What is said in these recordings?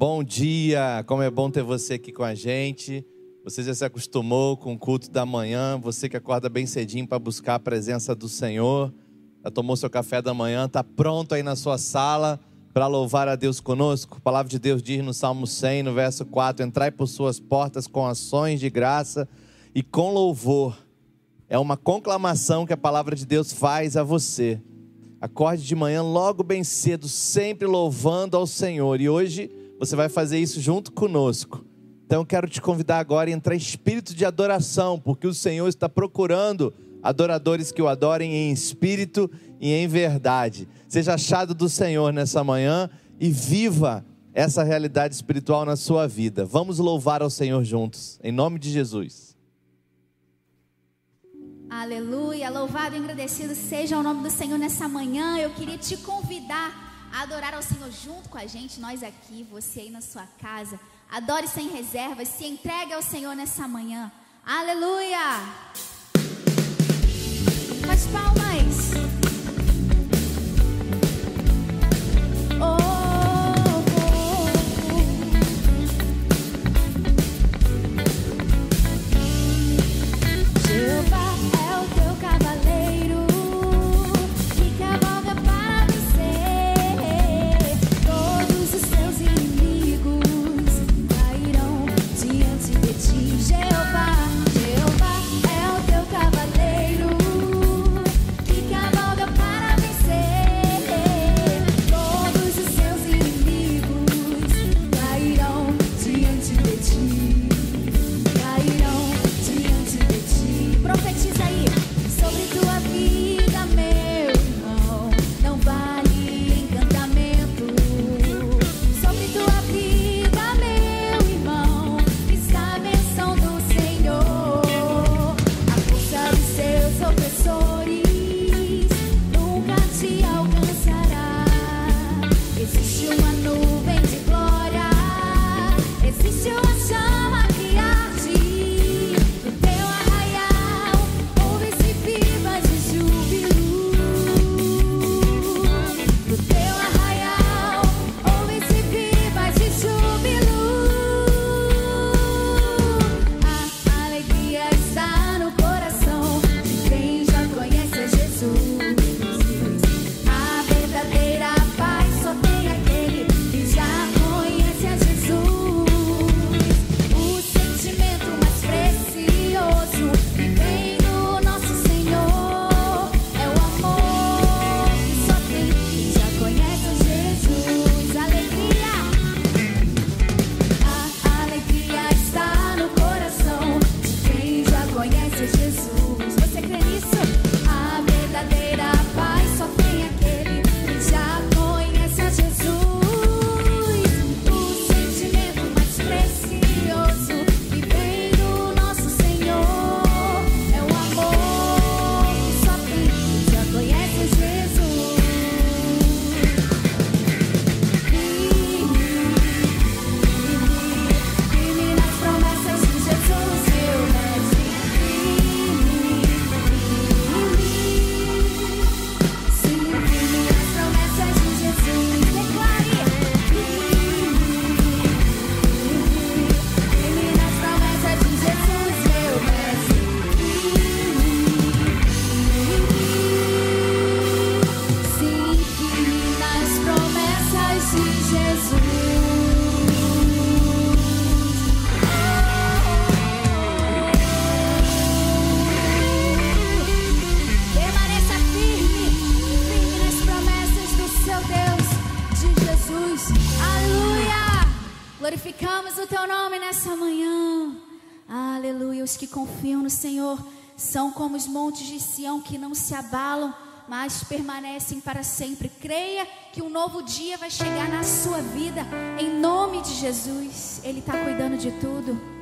Bom dia, como é bom ter você aqui com a gente. Você já se acostumou com o culto da manhã, você que acorda bem cedinho para buscar a presença do Senhor, já tomou seu café da manhã, está pronto aí na sua sala para louvar a Deus conosco? A palavra de Deus diz no Salmo 100, no verso 4: Entrai por suas portas com ações de graça e com louvor. É uma conclamação que a palavra de Deus faz a você. Acorde de manhã logo bem cedo, sempre louvando ao Senhor. E hoje você vai fazer isso junto conosco. Então quero te convidar agora a entrar em espírito de adoração, porque o Senhor está procurando adoradores que o adorem em espírito e em verdade. Seja achado do Senhor nessa manhã e viva essa realidade espiritual na sua vida. Vamos louvar ao Senhor juntos, em nome de Jesus. Aleluia, louvado e agradecido seja o nome do Senhor nessa manhã. Eu queria te convidar adorar ao Senhor junto com a gente, nós aqui, você aí na sua casa. Adore sem reservas, se entregue ao Senhor nessa manhã. Aleluia! Faz palmas. Como os montes de Sião que não se abalam, mas permanecem para sempre. Creia que um novo dia vai chegar na sua vida, em nome de Jesus. Ele está cuidando de tudo.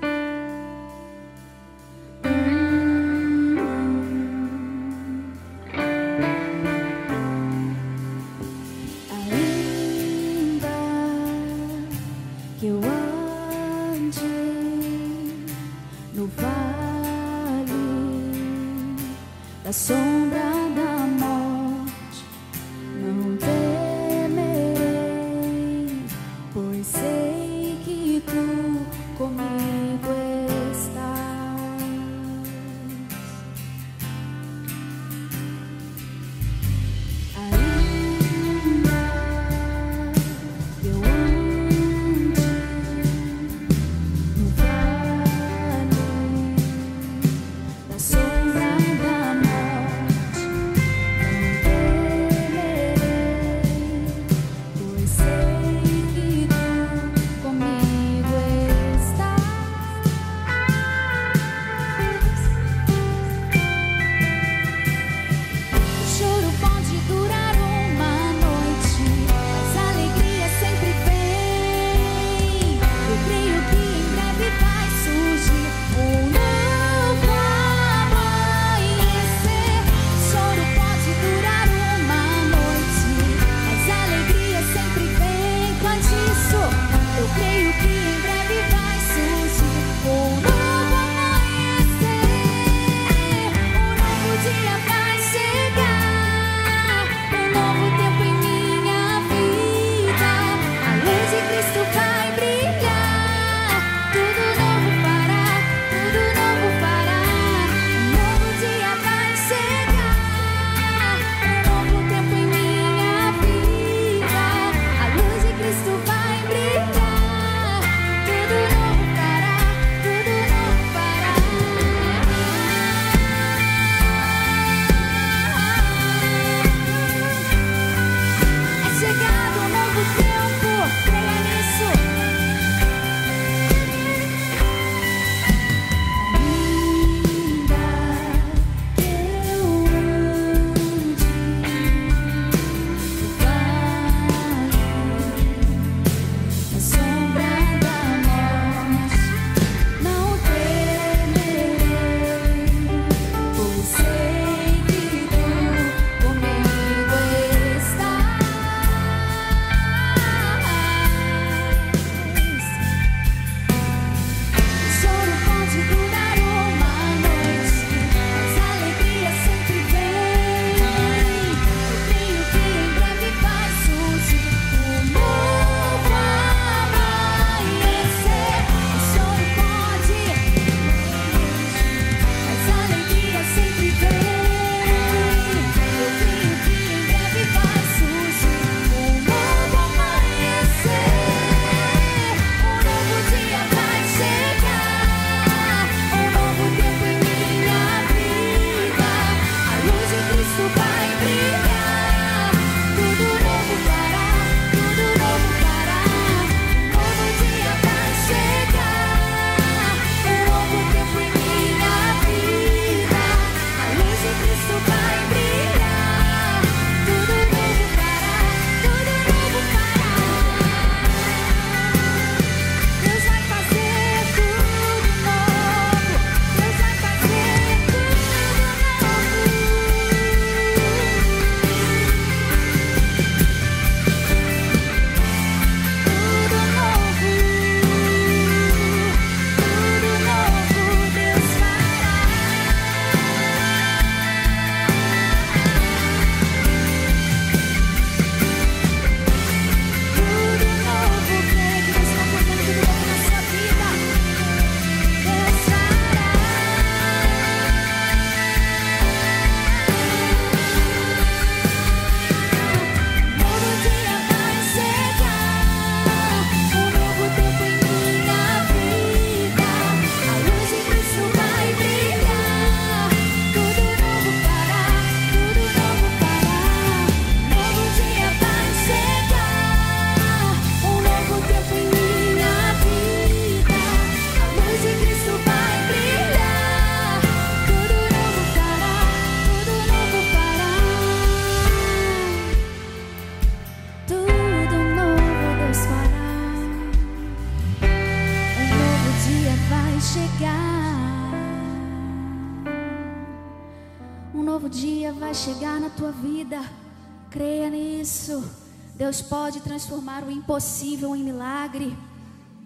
transformar o impossível em milagre.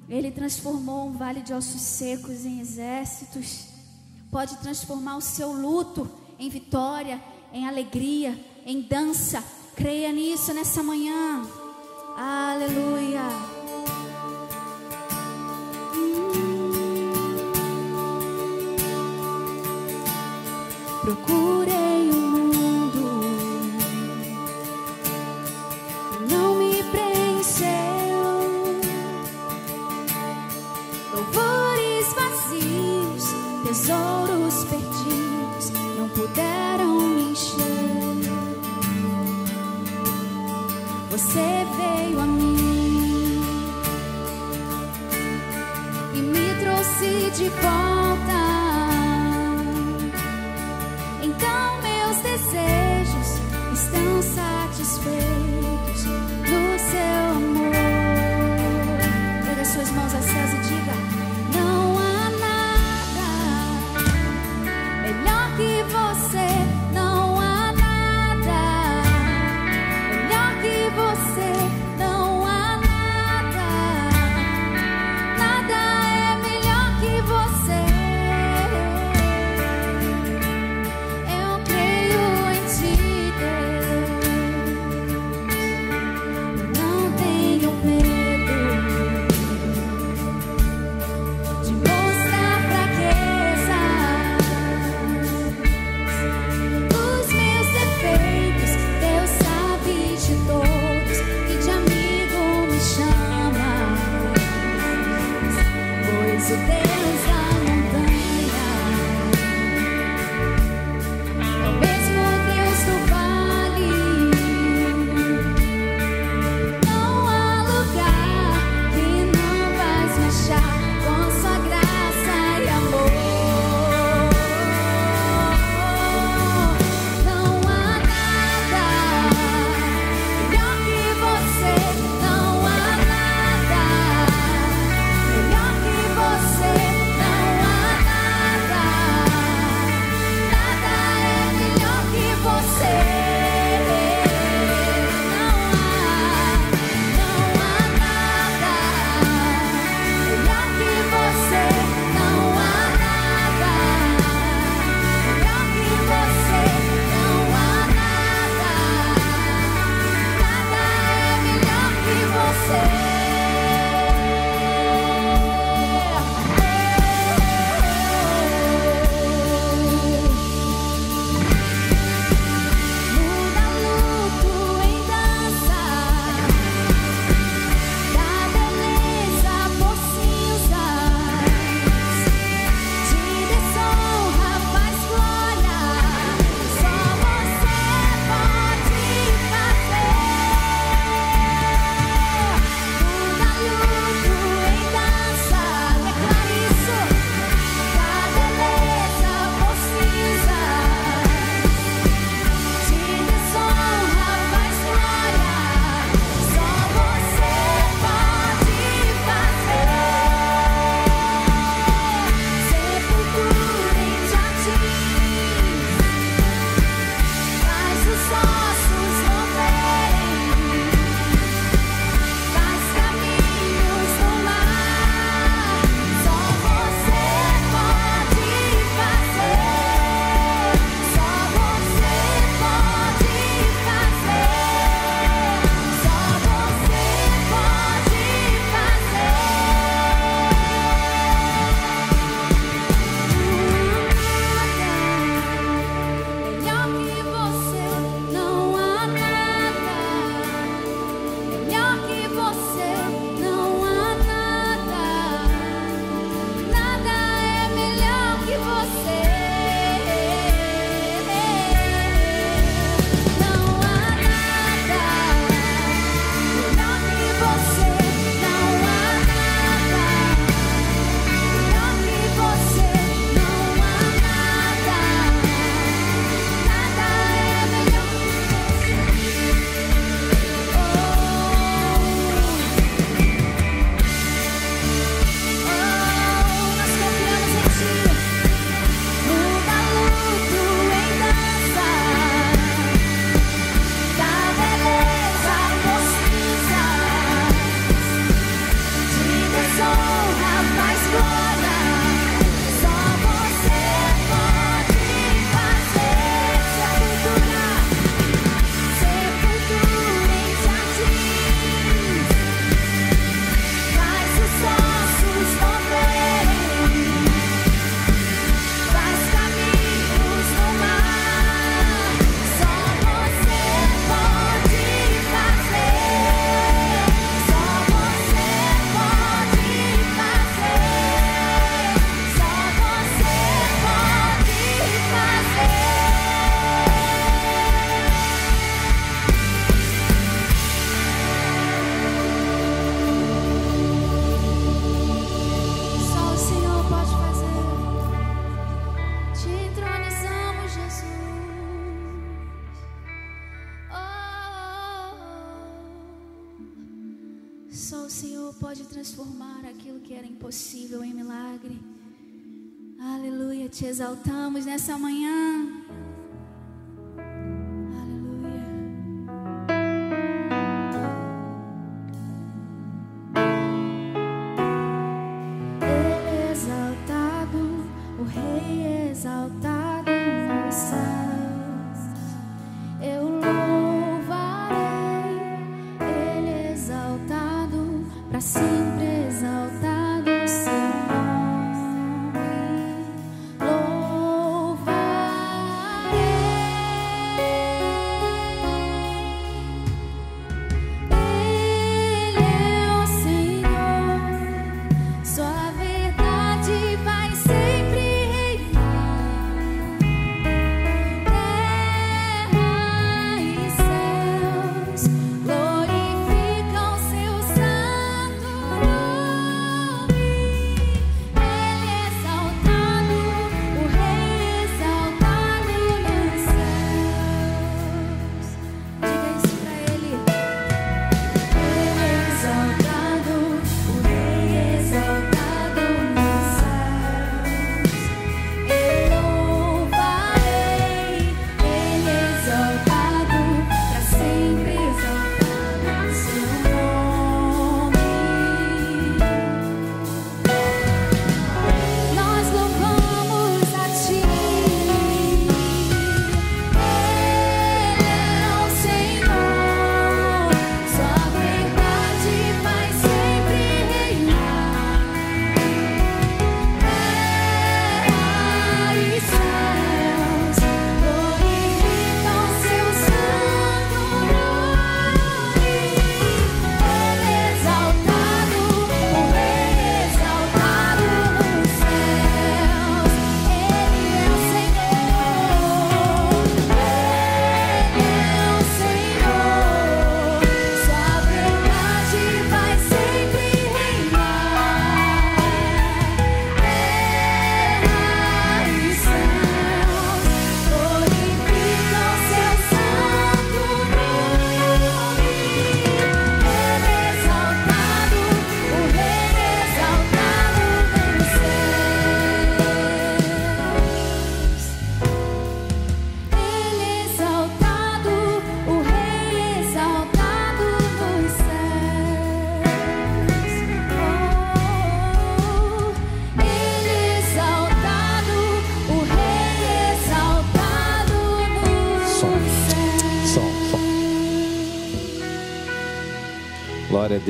Ele transformou um vale de ossos secos em exércitos. Pode transformar o seu luto em vitória, em alegria, em dança. Creia nisso nessa manhã. Aleluia.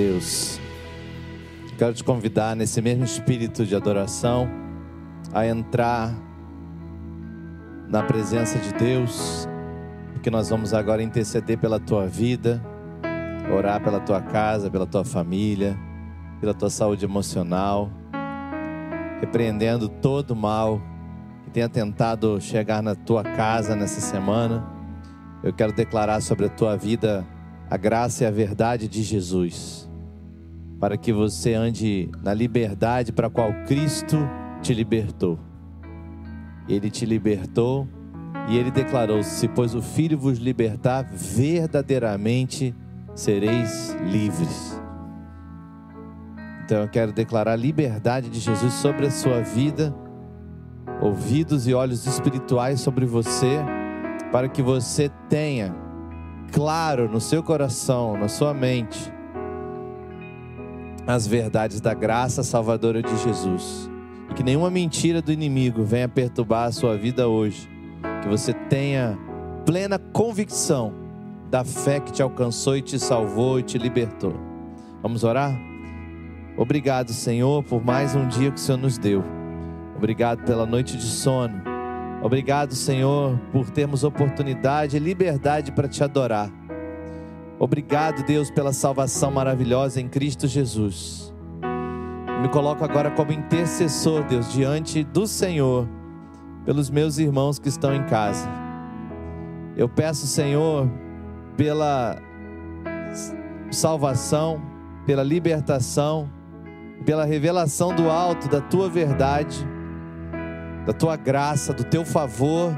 Deus. Quero te convidar nesse mesmo espírito de adoração a entrar na presença de Deus, porque nós vamos agora interceder pela tua vida, orar pela tua casa, pela tua família, pela tua saúde emocional, repreendendo todo mal que tenha tentado chegar na tua casa nessa semana. Eu quero declarar sobre a tua vida a graça e a verdade de Jesus, para que você ande na liberdade para a qual Cristo te libertou. Ele te libertou e ele declarou: Se pois o Filho vos libertar, verdadeiramente sereis livres. Então eu quero declarar a liberdade de Jesus sobre a sua vida, ouvidos e olhos espirituais sobre você, para que você tenha claro no seu coração, na sua mente, as verdades da graça salvadora de Jesus. Que nenhuma mentira do inimigo venha perturbar a sua vida hoje. Que você tenha plena convicção da fé que te alcançou e te salvou e te libertou. Vamos orar? Obrigado, Senhor, por mais um dia que o Senhor nos deu. Obrigado pela noite de sono. Obrigado, Senhor, por termos oportunidade e liberdade para te adorar. Obrigado, Deus, pela salvação maravilhosa em Cristo Jesus. Me coloco agora como intercessor, Deus, diante do Senhor, pelos meus irmãos que estão em casa. Eu peço, Senhor, pela salvação, pela libertação, pela revelação do alto da tua verdade, da tua graça, do teu favor.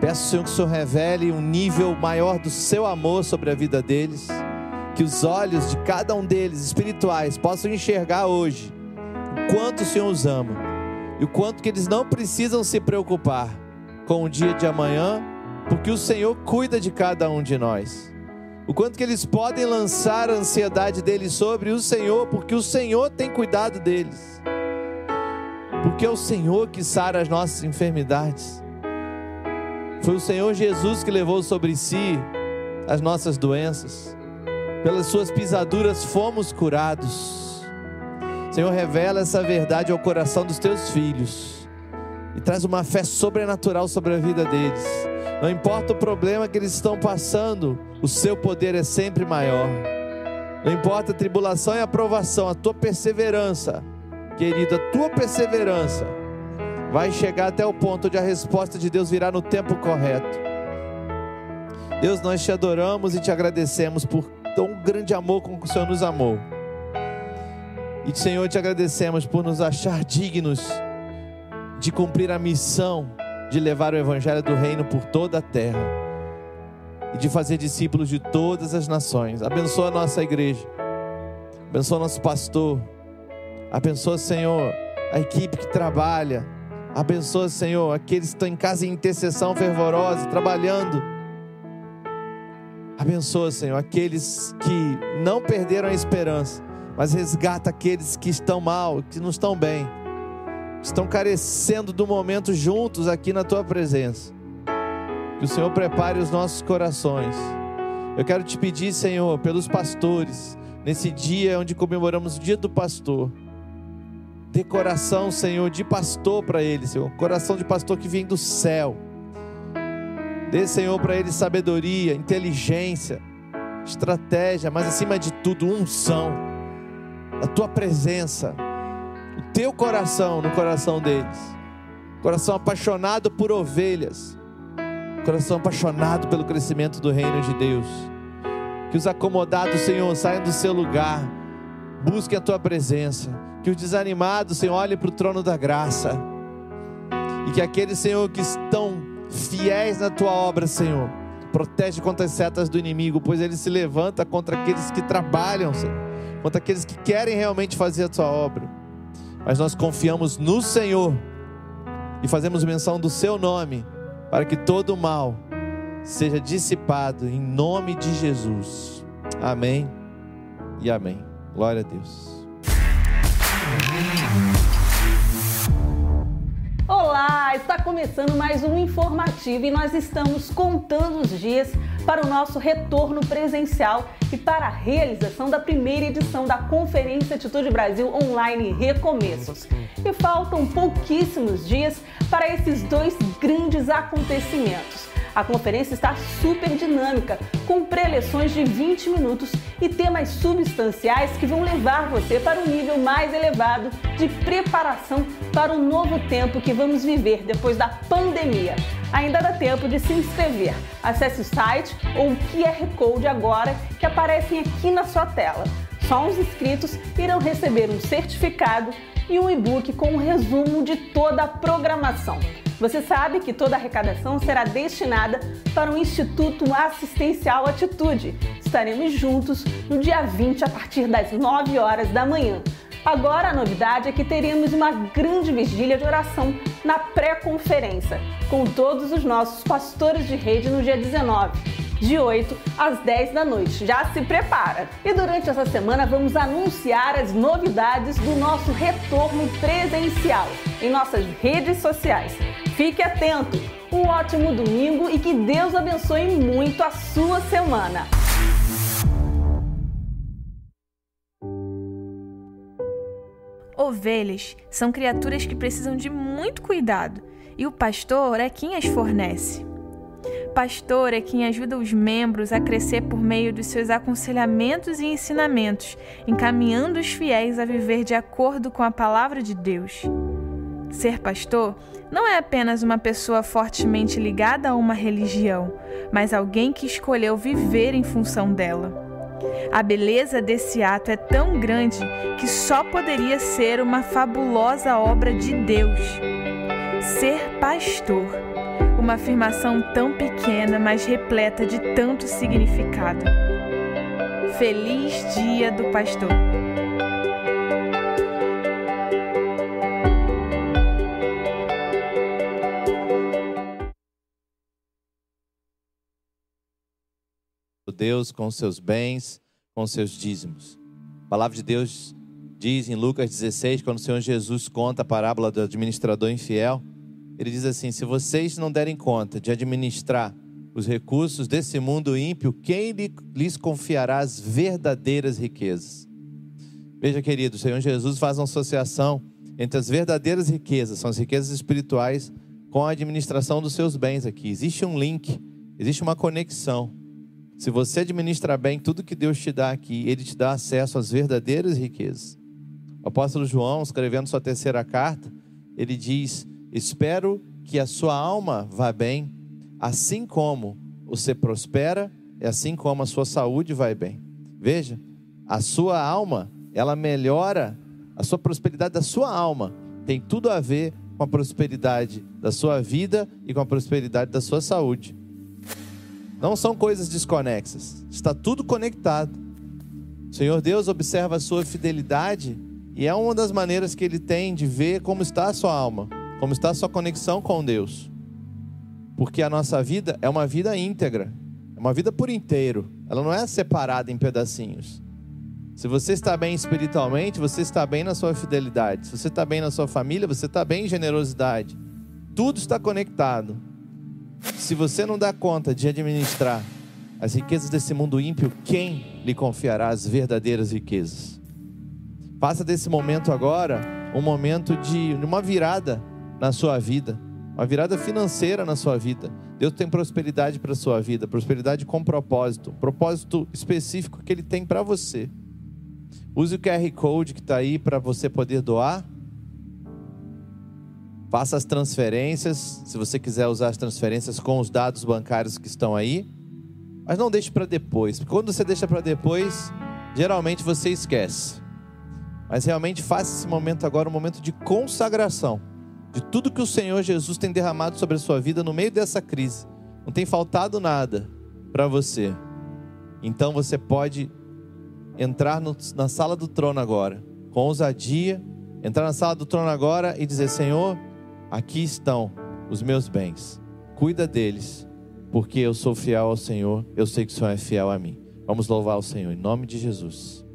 Peço, Senhor, que o Senhor revele um nível maior do seu amor sobre a vida deles. Que os olhos de cada um deles, espirituais, possam enxergar hoje o quanto o Senhor os ama e o quanto que eles não precisam se preocupar com o dia de amanhã, porque o Senhor cuida de cada um de nós. O quanto que eles podem lançar a ansiedade deles sobre o Senhor, porque o Senhor tem cuidado deles. Porque é o Senhor que sara as nossas enfermidades. Foi o Senhor Jesus que levou sobre si as nossas doenças. Pelas suas pisaduras fomos curados. Senhor, revela essa verdade ao coração dos teus filhos e traz uma fé sobrenatural sobre a vida deles. Não importa o problema que eles estão passando, o seu poder é sempre maior. Não importa a tribulação e a provação, a tua perseverança, querido, a tua perseverança vai chegar até o ponto onde a resposta de Deus virá no tempo correto. Deus, nós te adoramos e te agradecemos por tão grande amor com que o Senhor nos amou. E, Senhor, te agradecemos por nos achar dignos de cumprir a missão de levar o Evangelho do Reino por toda a terra e de fazer discípulos de todas as nações. Abençoa a nossa igreja, abençoa nosso pastor, abençoa, Senhor, a equipe que trabalha, abençoa, Senhor, aqueles que estão em casa em intercessão fervorosa, trabalhando. Abençoa, Senhor, aqueles que não perderam a esperança, mas resgata aqueles que estão mal, que não estão bem estão carecendo do momento juntos aqui na tua presença. Que o Senhor prepare os nossos corações. Eu quero te pedir, Senhor, pelos pastores, nesse dia onde comemoramos o dia do pastor. Dê coração, Senhor, de pastor para eles, Senhor. Coração de pastor que vem do céu. Dê, Senhor, para eles sabedoria, inteligência, estratégia, mas acima de tudo, unção. A tua presença o teu coração no coração deles. Coração apaixonado por ovelhas. Coração apaixonado pelo crescimento do reino de Deus. Que os acomodados, Senhor, saiam do seu lugar. Busquem a tua presença. Que os desanimados, Senhor, olhem para o trono da graça. E que aqueles, Senhor, que estão fiéis na tua obra, Senhor, protege contra as setas do inimigo, pois ele se levanta contra aqueles que trabalham, Senhor, contra aqueles que querem realmente fazer a tua obra mas nós confiamos no Senhor e fazemos menção do Seu nome, para que todo o mal seja dissipado em nome de Jesus. Amém e amém. Glória a Deus. Olá, está começando mais um informativo e nós estamos contando os dias para o nosso retorno presencial e para a realização da primeira edição da Conferência Atitude Brasil Online Recomeços. E faltam pouquíssimos dias para esses dois grandes acontecimentos. A conferência está super dinâmica, com preleções de 20 minutos e temas substanciais que vão levar você para um nível mais elevado de preparação para o novo tempo que vamos viver depois da pandemia. Ainda dá tempo de se inscrever. Acesse o site ou o QR Code agora que aparecem aqui na sua tela. Só os inscritos irão receber um certificado e um e-book com um resumo de toda a programação. Você sabe que toda a arrecadação será destinada para o Instituto Assistencial Atitude. Estaremos juntos no dia 20 a partir das 9 horas da manhã. Agora a novidade é que teremos uma grande vigília de oração na pré-conferência, com todos os nossos pastores de rede no dia 19 de 8 às 10 da noite. Já se prepara! E durante essa semana vamos anunciar as novidades do nosso retorno presencial em nossas redes sociais. Fique atento! Um ótimo domingo e que Deus abençoe muito a sua semana! Ovelhas são criaturas que precisam de muito cuidado e o pastor é quem as fornece pastor é quem ajuda os membros a crescer por meio dos seus aconselhamentos e ensinamentos, encaminhando os fiéis a viver de acordo com a palavra de Deus. Ser pastor não é apenas uma pessoa fortemente ligada a uma religião, mas alguém que escolheu viver em função dela. A beleza desse ato é tão grande que só poderia ser uma fabulosa obra de Deus. Ser pastor uma afirmação tão pequena, mas repleta de tanto significado. Feliz Dia do Pastor! Deus com seus bens, com seus dízimos. A palavra de Deus diz em Lucas 16, quando o Senhor Jesus conta a parábola do administrador infiel, ele diz assim: Se vocês não derem conta de administrar os recursos desse mundo ímpio, quem lhes confiará as verdadeiras riquezas? Veja, querido, o Senhor Jesus faz uma associação entre as verdadeiras riquezas, são as riquezas espirituais, com a administração dos seus bens aqui. Existe um link, existe uma conexão. Se você administrar bem tudo que Deus te dá aqui, Ele te dá acesso às verdadeiras riquezas. O apóstolo João, escrevendo sua terceira carta, ele diz: Espero que a sua alma vá bem, assim como você prospera, e assim como a sua saúde vai bem. Veja, a sua alma, ela melhora, a sua prosperidade da sua alma tem tudo a ver com a prosperidade da sua vida e com a prosperidade da sua saúde. Não são coisas desconexas. Está tudo conectado. O Senhor Deus observa a sua fidelidade e é uma das maneiras que ele tem de ver como está a sua alma, como está a sua conexão com Deus. Porque a nossa vida é uma vida íntegra, é uma vida por inteiro. Ela não é separada em pedacinhos. Se você está bem espiritualmente, você está bem na sua fidelidade. Se você está bem na sua família, você está bem em generosidade. Tudo está conectado. Se você não dá conta de administrar as riquezas desse mundo ímpio, quem lhe confiará as verdadeiras riquezas? Faça desse momento agora um momento de uma virada na sua vida, uma virada financeira na sua vida. Deus tem prosperidade para a sua vida, prosperidade com propósito, propósito específico que Ele tem para você. Use o QR Code que está aí para você poder doar. Faça as transferências, se você quiser usar as transferências com os dados bancários que estão aí. Mas não deixe para depois, porque quando você deixa para depois, geralmente você esquece. Mas realmente faça esse momento agora um momento de consagração de tudo que o Senhor Jesus tem derramado sobre a sua vida no meio dessa crise. Não tem faltado nada para você. Então você pode entrar no, na sala do trono agora, com ousadia, entrar na sala do trono agora e dizer: Senhor, aqui estão os meus bens, cuida deles, porque eu sou fiel ao Senhor, eu sei que o Senhor é fiel a mim. Vamos louvar o Senhor em nome de Jesus.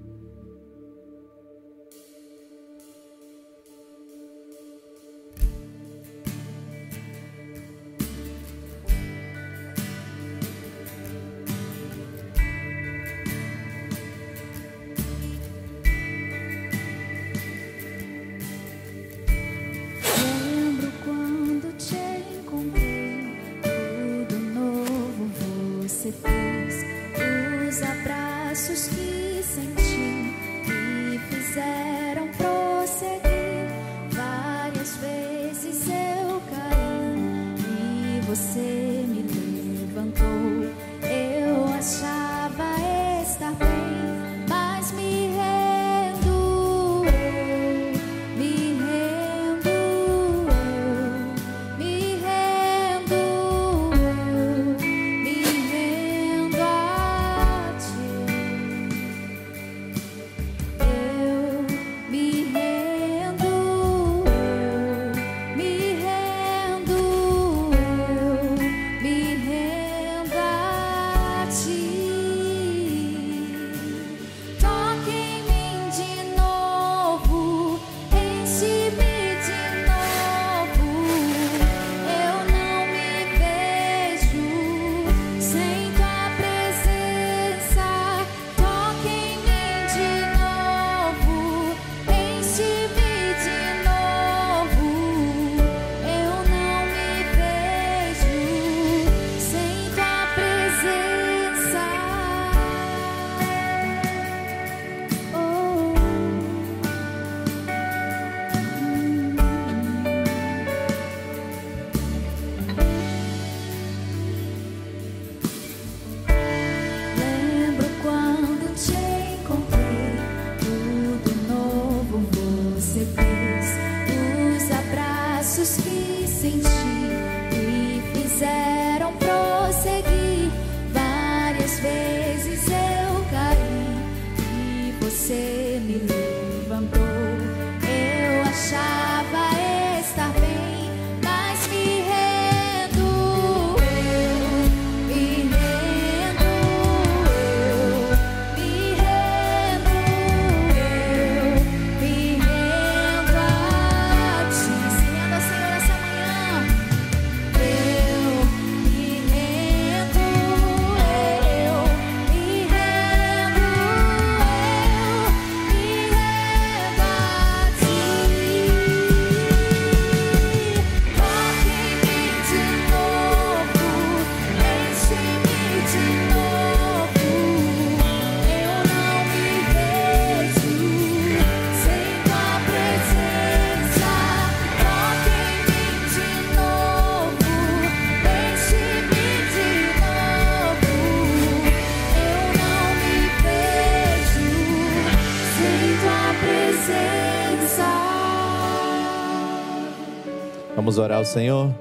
Vamos orar ao Senhor.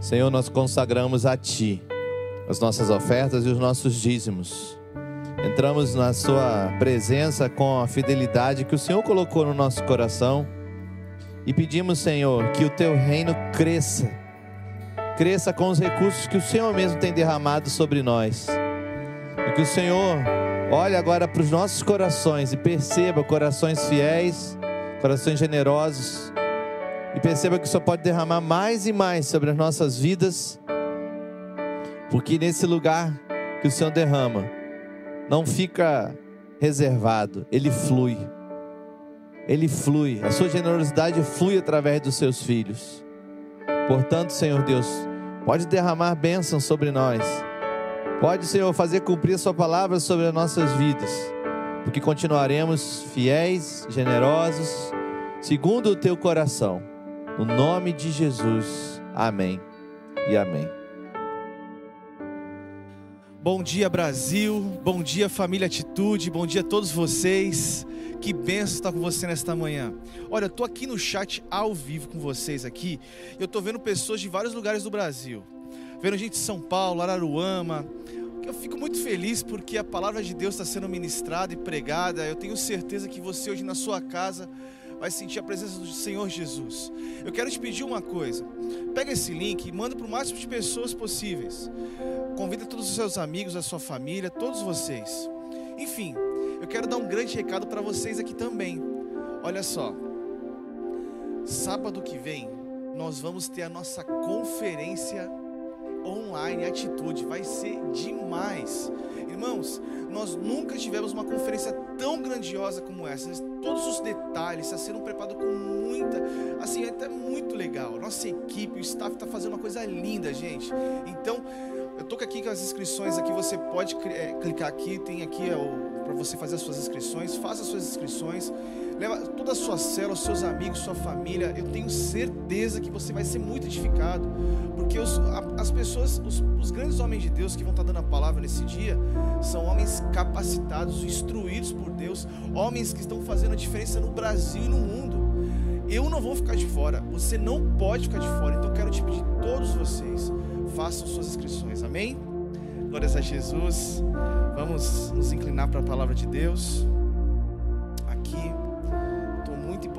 Senhor, nós consagramos a Ti as nossas ofertas e os nossos dízimos. Entramos na Sua presença com a fidelidade que o Senhor colocou no nosso coração e pedimos, Senhor, que o Teu reino cresça, cresça com os recursos que o Senhor mesmo tem derramado sobre nós. E que o Senhor olhe agora para os nossos corações e perceba corações fiéis, corações generosos e perceba que o Senhor pode derramar mais e mais sobre as nossas vidas, porque nesse lugar que o Senhor derrama, não fica reservado, ele flui. Ele flui, a sua generosidade flui através dos seus filhos. Portanto, Senhor Deus, pode derramar bênção sobre nós. Pode, Senhor, fazer cumprir a sua palavra sobre as nossas vidas, porque continuaremos fiéis, generosos, segundo o teu coração. No nome de Jesus. Amém e amém. Bom dia, Brasil. Bom dia, família Atitude. Bom dia a todos vocês. Que benção estar com você nesta manhã. Olha, eu tô aqui no chat ao vivo com vocês aqui. Eu tô vendo pessoas de vários lugares do Brasil. Vendo gente de São Paulo, Araruama. Eu fico muito feliz porque a palavra de Deus está sendo ministrada e pregada. Eu tenho certeza que você hoje na sua casa vai sentir a presença do Senhor Jesus. Eu quero te pedir uma coisa. Pega esse link e manda para o máximo de pessoas possíveis. Convida todos os seus amigos, a sua família, todos vocês. Enfim, eu quero dar um grande recado para vocês aqui também. Olha só. Sábado que vem, nós vamos ter a nossa conferência online Atitude. Vai ser demais. Irmãos, nós nunca tivemos uma conferência tão grandiosa como essa. Todos os detalhes está sendo preparado com muita, assim, é até muito legal. Nossa equipe, o staff está fazendo uma coisa linda, gente. Então, eu tô aqui com as inscrições aqui. Você pode é, clicar aqui, tem aqui é, para você fazer as suas inscrições. Faça as suas inscrições. Leva toda a sua célula, os seus amigos, sua família. Eu tenho certeza que você vai ser muito edificado. Porque os, as pessoas, os, os, grandes homens de Deus que vão estar dando a palavra nesse dia, são homens capacitados, instruídos por Deus, homens que estão fazendo a diferença no Brasil e no mundo. Eu não vou ficar de fora, você não pode ficar de fora. Então eu quero te pedir, todos vocês, façam suas inscrições, amém? Glórias a Jesus. Vamos nos inclinar para a palavra de Deus.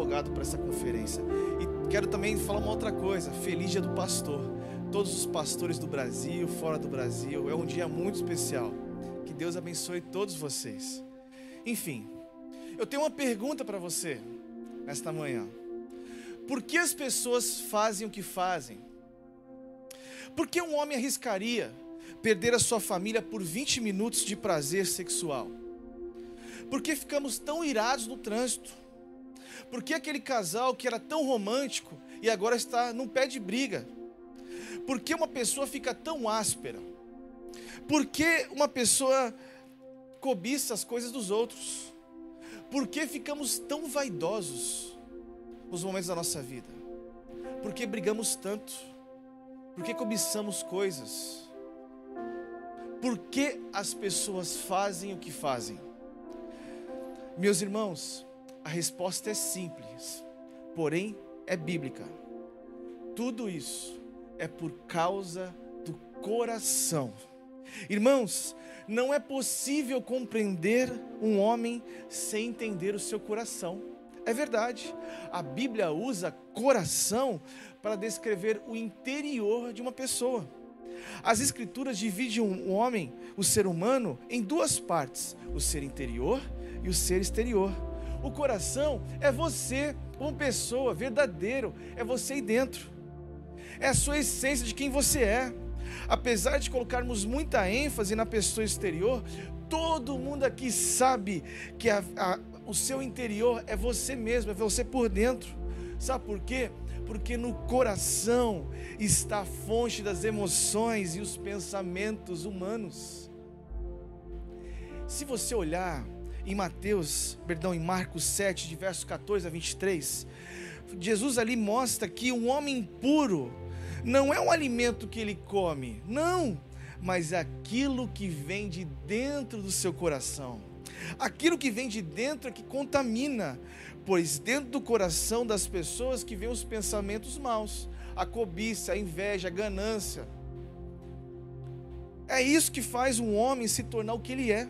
Empolgado para essa conferência. E quero também falar uma outra coisa: Feliz Dia do Pastor. Todos os pastores do Brasil, fora do Brasil, é um dia muito especial. Que Deus abençoe todos vocês. Enfim, eu tenho uma pergunta para você nesta manhã. Por que as pessoas fazem o que fazem? Por que um homem arriscaria perder a sua família por 20 minutos de prazer sexual? Por que ficamos tão irados no trânsito? Por que aquele casal que era tão romântico e agora está num pé de briga? Por que uma pessoa fica tão áspera? Por que uma pessoa cobiça as coisas dos outros? Por que ficamos tão vaidosos nos momentos da nossa vida? Por que brigamos tanto? Por que cobiçamos coisas? Por que as pessoas fazem o que fazem? Meus irmãos, a resposta é simples, porém é bíblica. Tudo isso é por causa do coração. Irmãos, não é possível compreender um homem sem entender o seu coração. É verdade. A Bíblia usa coração para descrever o interior de uma pessoa. As Escrituras dividem um homem, o ser humano, em duas partes: o ser interior e o ser exterior. O coração é você, como pessoa, verdadeiro, é você aí dentro. É a sua essência de quem você é. Apesar de colocarmos muita ênfase na pessoa exterior, todo mundo aqui sabe que a, a, o seu interior é você mesmo, é você por dentro. Sabe por quê? Porque no coração está a fonte das emoções e os pensamentos humanos. Se você olhar em Mateus, perdão, em Marcos 7, de versos 14 a 23, Jesus ali mostra que um homem puro não é um alimento que ele come, não, mas é aquilo que vem de dentro do seu coração. Aquilo que vem de dentro é que contamina, pois dentro do coração das pessoas que vem os pensamentos maus, a cobiça, a inveja, a ganância. É isso que faz um homem se tornar o que ele é.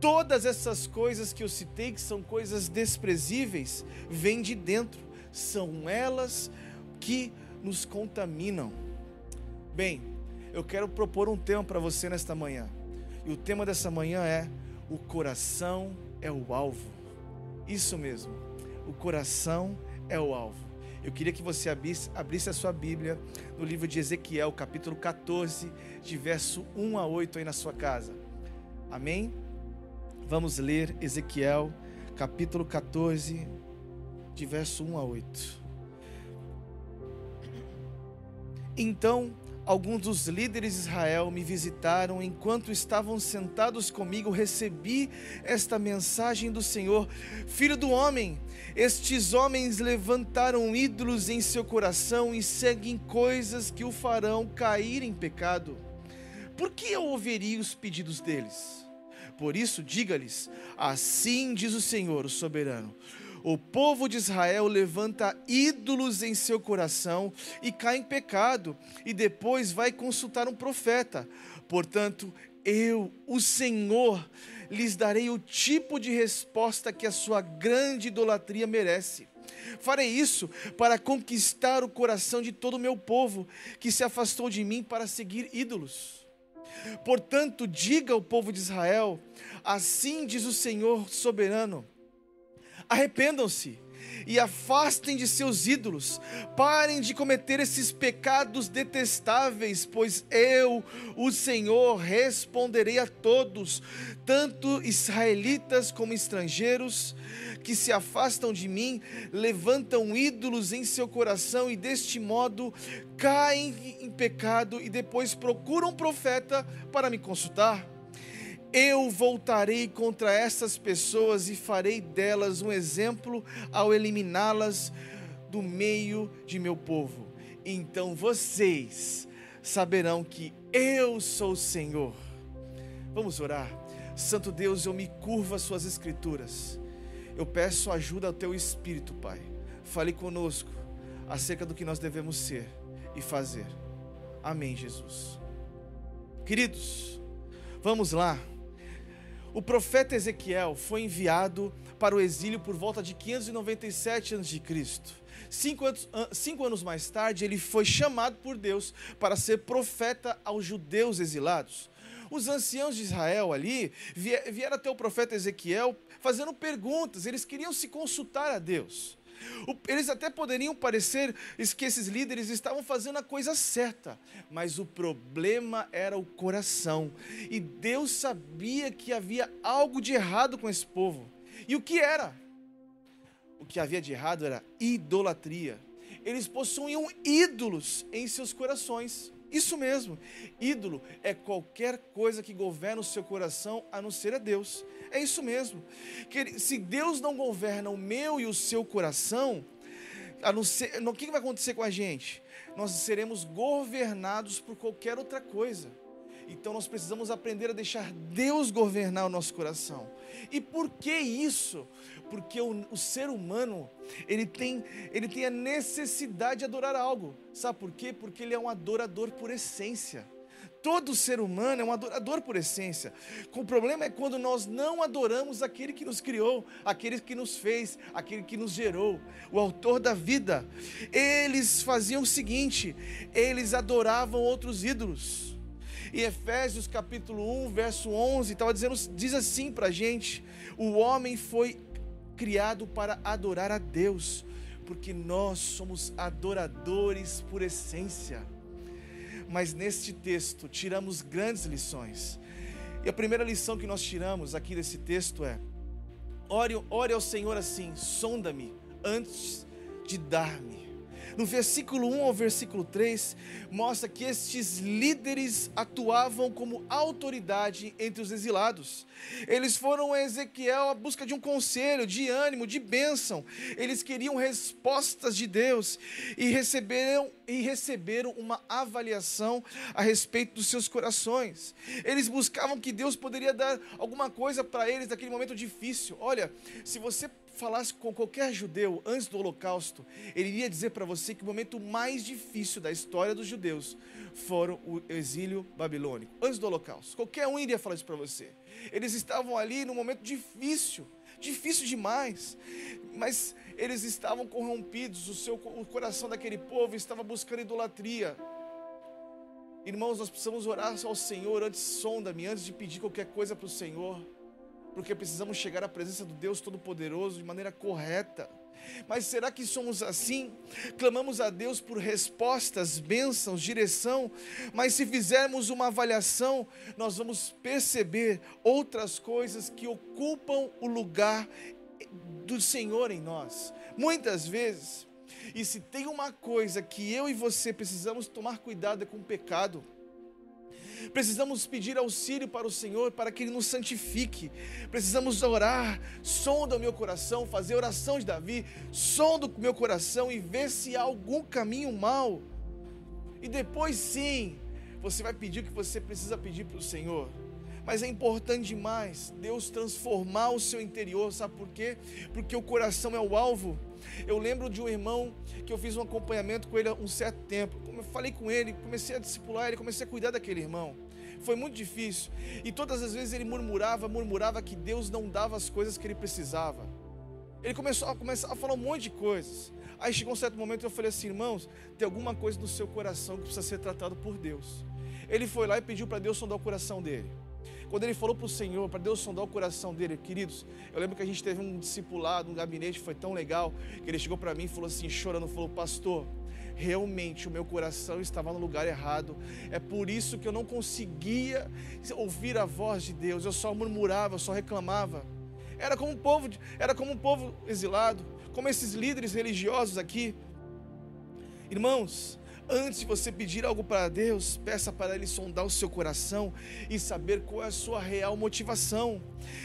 Todas essas coisas que eu citei, que são coisas desprezíveis, vêm de dentro. São elas que nos contaminam. Bem, eu quero propor um tema para você nesta manhã. E o tema dessa manhã é: o coração é o alvo. Isso mesmo, o coração é o alvo. Eu queria que você abrisse, a sua Bíblia no livro de Ezequiel, capítulo 14, de verso 1 a 8 aí na sua casa. Amém? Vamos ler Ezequiel, capítulo 14, de verso 1 a 8. Então alguns dos líderes de Israel me visitaram enquanto estavam sentados comigo. Recebi esta mensagem do Senhor: Filho do homem, estes homens levantaram ídolos em seu coração e seguem coisas que o farão cair em pecado. Por que eu ouviria os pedidos deles? Por isso, diga-lhes: Assim diz o Senhor, o soberano o povo de Israel levanta ídolos em seu coração e cai em pecado, e depois vai consultar um profeta. Portanto, eu, o Senhor, lhes darei o tipo de resposta que a sua grande idolatria merece. Farei isso para conquistar o coração de todo o meu povo que se afastou de mim para seguir ídolos. Portanto, diga ao povo de Israel: assim diz o Senhor soberano Arrependam-se e afastem de seus ídolos, parem de cometer esses pecados detestáveis, pois eu, o Senhor, responderei a todos, tanto israelitas como estrangeiros, que se afastam de mim, levantam ídolos em seu coração e deste modo caem em pecado e depois procuram um profeta para me consultar. Eu voltarei contra essas pessoas e farei delas um exemplo ao eliminá-las do meio de meu povo. Então vocês saberão que eu sou o Senhor. Vamos orar. Santo Deus, eu me curvo às suas escrituras. Eu peço ajuda ao teu espírito, Pai. Fale conosco acerca do que nós devemos ser e fazer. Amém, Jesus. Queridos, vamos lá. O profeta Ezequiel foi enviado para o exílio por volta de 597 a.C. Cinco anos, cinco anos mais tarde, ele foi chamado por Deus para ser profeta aos judeus exilados. Os anciãos de Israel ali vieram até o profeta Ezequiel fazendo perguntas, eles queriam se consultar a Deus. Eles até poderiam parecer que esses líderes estavam fazendo a coisa certa, mas o problema era o coração. E Deus sabia que havia algo de errado com esse povo. E o que era? O que havia de errado era idolatria. Eles possuíam ídolos em seus corações. Isso mesmo, ídolo é qualquer coisa que governa o seu coração a não ser a Deus. É isso mesmo. Se Deus não governa o meu e o seu coração, a não ser, o que vai acontecer com a gente? Nós seremos governados por qualquer outra coisa. Então nós precisamos aprender a deixar Deus governar o nosso coração. E por que isso? Porque o, o, ser humano, ele tem, ele tem a necessidade de adorar algo. Sabe por quê? Porque ele é um adorador por essência. Todo ser humano é um adorador por essência. O problema é quando nós não adoramos aquele que nos criou, aquele que nos fez, aquele que nos gerou, o autor da vida. Eles faziam o seguinte: eles adoravam outros ídolos. E Efésios capítulo 1, verso 11, estava dizendo, diz assim para a gente: o homem foi criado para adorar a Deus, porque nós somos adoradores por essência. Mas neste texto tiramos grandes lições. E a primeira lição que nós tiramos aqui desse texto é: ore, ore ao Senhor assim, sonda-me antes de dar-me. No versículo 1 ao versículo 3, mostra que estes líderes atuavam como autoridade entre os exilados. Eles foram a Ezequiel à busca de um conselho, de ânimo, de bênção. Eles queriam respostas de Deus e receberam, e receberam uma avaliação a respeito dos seus corações. Eles buscavam que Deus poderia dar alguma coisa para eles naquele momento difícil. Olha, se você falasse com qualquer judeu antes do Holocausto, ele iria dizer para você que o momento mais difícil da história dos judeus foram o exílio babilônico, antes do Holocausto. Qualquer um iria falar isso para você. Eles estavam ali num momento difícil, difícil demais, mas eles estavam corrompidos, o, seu, o coração daquele povo estava buscando idolatria. Irmãos, nós precisamos orar ao Senhor antes, sonda-me, antes de pedir qualquer coisa para o Senhor porque precisamos chegar à presença do Deus Todo-Poderoso de maneira correta. Mas será que somos assim? Clamamos a Deus por respostas, bênçãos, direção, mas se fizermos uma avaliação, nós vamos perceber outras coisas que ocupam o lugar do Senhor em nós. Muitas vezes, e se tem uma coisa que eu e você precisamos tomar cuidado é com o pecado. Precisamos pedir auxílio para o Senhor para que Ele nos santifique. Precisamos orar, sonda o meu coração, fazer oração de Davi, sonda o meu coração e ver se há algum caminho mal. E depois sim, você vai pedir o que você precisa pedir para o Senhor. Mas é importante demais Deus transformar o seu interior, sabe por quê? Porque o coração é o alvo. Eu lembro de um irmão que eu fiz um acompanhamento com ele há um certo tempo. Eu falei com ele, comecei a discipular ele, comecei a cuidar daquele irmão. Foi muito difícil. E todas as vezes ele murmurava, murmurava que Deus não dava as coisas que ele precisava. Ele começou a, começar a falar um monte de coisas. Aí chegou um certo momento eu falei assim, irmãos, tem alguma coisa no seu coração que precisa ser tratado por Deus. Ele foi lá e pediu para Deus sondar o coração dele. Quando ele falou para o Senhor, para Deus sondar o coração dele, queridos, eu lembro que a gente teve um discipulado, um gabinete, foi tão legal, que ele chegou para mim e falou assim, chorando, falou, pastor, realmente o meu coração estava no lugar errado. É por isso que eu não conseguia ouvir a voz de Deus. Eu só murmurava, eu só reclamava. Era como um povo, era como um povo exilado, como esses líderes religiosos aqui. Irmãos, Antes de você pedir algo para Deus, peça para Ele sondar o seu coração e saber qual é a sua real motivação.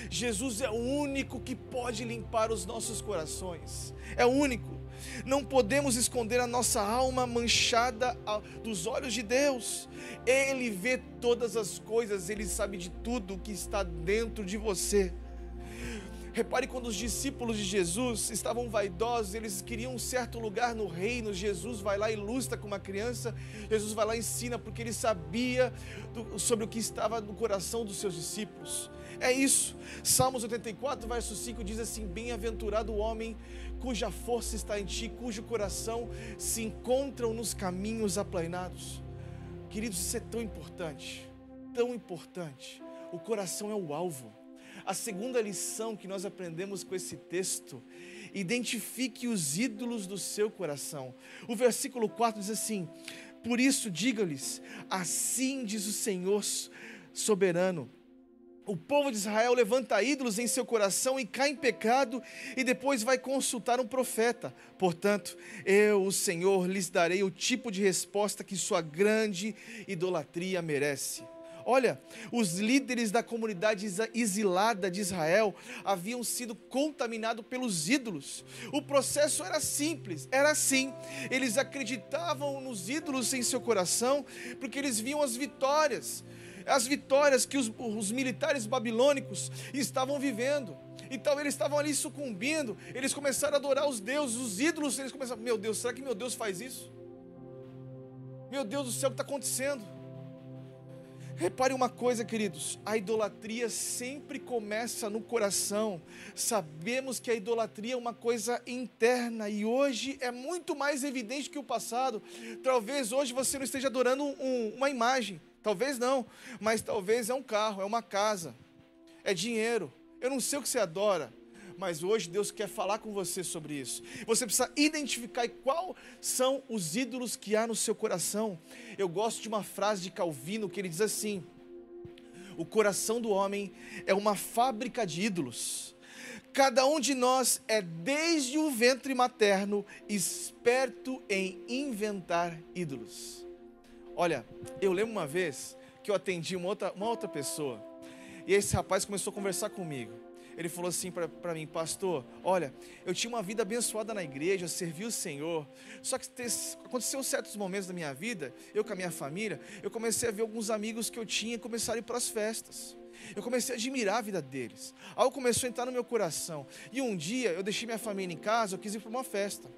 Jesus é o único que pode limpar os nossos corações, é o único. Não podemos esconder a nossa alma manchada dos olhos de Deus. Ele vê todas as coisas, Ele sabe de tudo que está dentro de você. Repare quando os discípulos de Jesus estavam vaidosos, eles queriam um certo lugar no reino. Jesus vai lá e ilustra com uma criança, Jesus vai lá e ensina, porque ele sabia do, sobre o que estava no coração dos seus discípulos. É isso. Salmos 84, verso 5 diz assim: Bem-aventurado o homem cuja força está em ti, cujo coração se encontram nos caminhos aplainados. Queridos, isso é tão importante, tão importante. O coração é o alvo. A segunda lição que nós aprendemos com esse texto, identifique os ídolos do seu coração. O versículo 4 diz assim: Por isso diga-lhes, assim diz o Senhor soberano. O povo de Israel levanta ídolos em seu coração e cai em pecado, e depois vai consultar um profeta. Portanto, eu, o Senhor, lhes darei o tipo de resposta que sua grande idolatria merece. Olha, os líderes da comunidade exilada de Israel haviam sido contaminados pelos ídolos. O processo era simples, era assim. Eles acreditavam nos ídolos em seu coração, porque eles viam as vitórias, as vitórias que os, os militares babilônicos estavam vivendo. Então eles estavam ali sucumbindo, eles começaram a adorar os deuses, os ídolos, eles começaram, meu Deus, será que meu Deus faz isso? Meu Deus do céu, o que está acontecendo? Repare uma coisa, queridos: a idolatria sempre começa no coração. Sabemos que a idolatria é uma coisa interna e hoje é muito mais evidente que o passado. Talvez hoje você não esteja adorando um, uma imagem, talvez não, mas talvez é um carro, é uma casa, é dinheiro. Eu não sei o que você adora, mas hoje Deus quer falar com você sobre isso. Você precisa identificar quais são os ídolos que há no seu coração. Eu gosto de uma frase de Calvino que ele diz assim: O coração do homem é uma fábrica de ídolos. Cada um de nós é, desde o ventre materno, esperto em inventar ídolos. Olha, eu lembro uma vez que eu atendi uma outra, uma outra pessoa, e esse rapaz começou a conversar comigo. Ele falou assim para mim, pastor: Olha, eu tinha uma vida abençoada na igreja, servi o Senhor. Só que te- aconteceu certos momentos da minha vida, eu com a minha família, eu comecei a ver alguns amigos que eu tinha começarem para as festas. Eu comecei a admirar a vida deles. Algo começou a entrar no meu coração. E um dia eu deixei minha família em casa, eu quis ir para uma festa.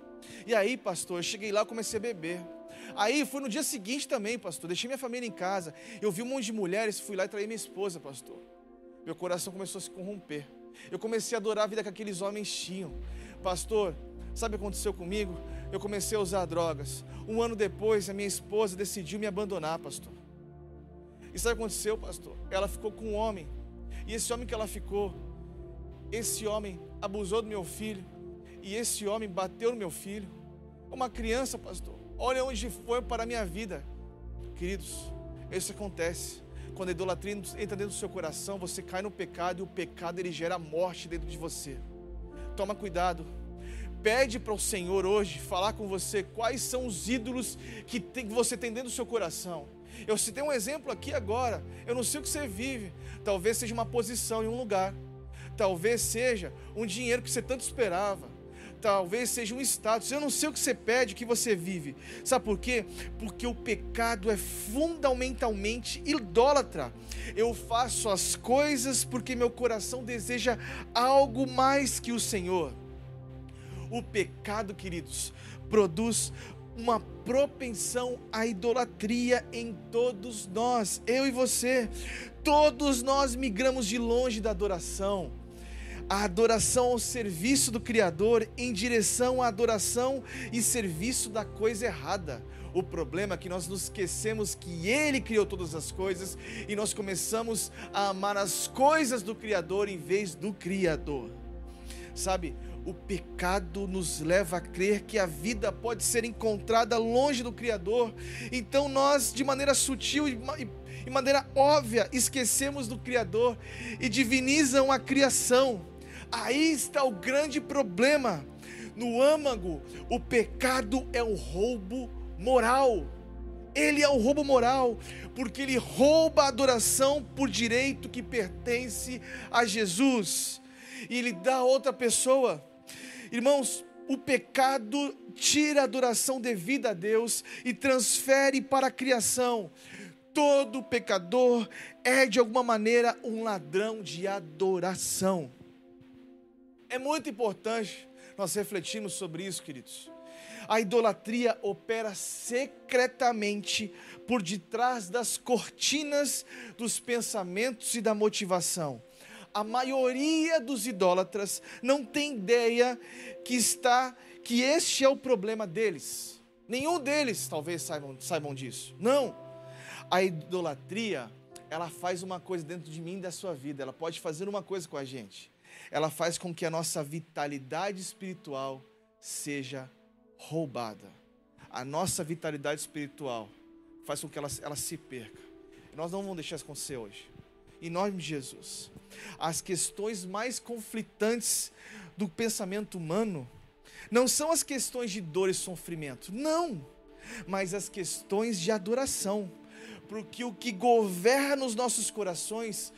E aí, pastor, eu cheguei lá comecei a beber. Aí foi no dia seguinte também, pastor. Deixei minha família em casa. Eu vi um monte de mulheres, fui lá e traí minha esposa, pastor. Meu coração começou a se corromper. Eu comecei a adorar a vida que aqueles homens tinham. Pastor, sabe o que aconteceu comigo? Eu comecei a usar drogas. Um ano depois, a minha esposa decidiu me abandonar, pastor. E sabe o que aconteceu, pastor? Ela ficou com um homem. E esse homem que ela ficou, esse homem abusou do meu filho. E esse homem bateu no meu filho. Uma criança, pastor. Olha onde foi para a minha vida. Queridos, isso acontece. Quando a idolatria entra dentro do seu coração, você cai no pecado e o pecado ele gera morte dentro de você. Toma cuidado. Pede para o Senhor hoje falar com você quais são os ídolos que, tem- que você tem dentro do seu coração. Eu citei um exemplo aqui agora. Eu não sei o que você vive. Talvez seja uma posição em um lugar. Talvez seja um dinheiro que você tanto esperava. Talvez seja um status. Eu não sei o que você pede, o que você vive. Sabe por quê? Porque o pecado é fundamentalmente idólatra. Eu faço as coisas porque meu coração deseja algo mais que o Senhor. O pecado, queridos, produz uma propensão à idolatria em todos nós, eu e você. Todos nós migramos de longe da adoração. A adoração ao serviço do Criador em direção à adoração e serviço da coisa errada. O problema é que nós nos esquecemos que Ele criou todas as coisas e nós começamos a amar as coisas do Criador em vez do Criador. Sabe, o pecado nos leva a crer que a vida pode ser encontrada longe do Criador. Então nós, de maneira sutil e maneira óbvia, esquecemos do Criador e divinizam a criação. Aí está o grande problema. No âmago, o pecado é um roubo moral. Ele é um roubo moral, porque ele rouba a adoração por direito que pertence a Jesus e ele dá a outra pessoa. Irmãos, o pecado tira a adoração devida a Deus e transfere para a criação. Todo pecador é de alguma maneira um ladrão de adoração. É muito importante nós refletirmos sobre isso, queridos. A idolatria opera secretamente por detrás das cortinas dos pensamentos e da motivação. A maioria dos idólatras não tem ideia que está que este é o problema deles. Nenhum deles talvez saibam, saibam disso. Não. A idolatria, ela faz uma coisa dentro de mim e da sua vida. Ela pode fazer uma coisa com a gente. Ela faz com que a nossa vitalidade espiritual seja roubada. A nossa vitalidade espiritual faz com que ela, ela se perca. Nós não vamos deixar isso acontecer hoje. Em nome de Jesus. As questões mais conflitantes do pensamento humano não são as questões de dor e sofrimento, não, mas as questões de adoração. Porque o que governa os nossos corações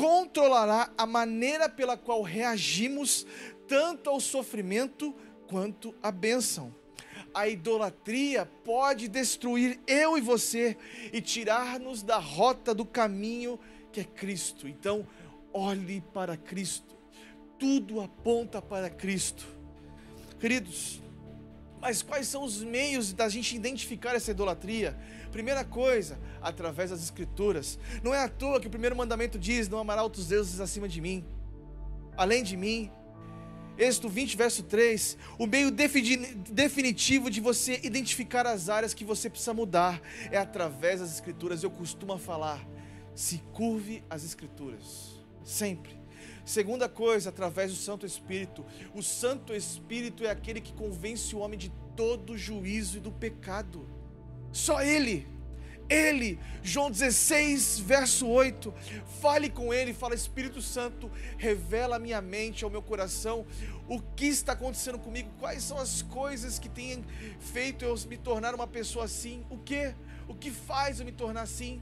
controlará a maneira pela qual reagimos tanto ao sofrimento quanto à bênção. A idolatria pode destruir eu e você e tirar-nos da rota do caminho que é Cristo. Então, olhe para Cristo. Tudo aponta para Cristo. Queridos, mas quais são os meios da gente identificar essa idolatria? Primeira coisa, através das Escrituras. Não é à toa que o primeiro mandamento diz: Não amará outros deuses acima de mim, além de mim. Êxodo 20, verso 3. O meio defini- definitivo de você identificar as áreas que você precisa mudar é através das Escrituras. Eu costumo falar: se curve às Escrituras, sempre. Segunda coisa, através do Santo Espírito. O Santo Espírito é aquele que convence o homem de todo juízo e do pecado. Só Ele. Ele, João 16, verso 8, fale com Ele, fala: Espírito Santo, revela a minha mente, ao meu coração, o que está acontecendo comigo, quais são as coisas que têm feito eu me tornar uma pessoa assim, o que? O que faz eu me tornar assim?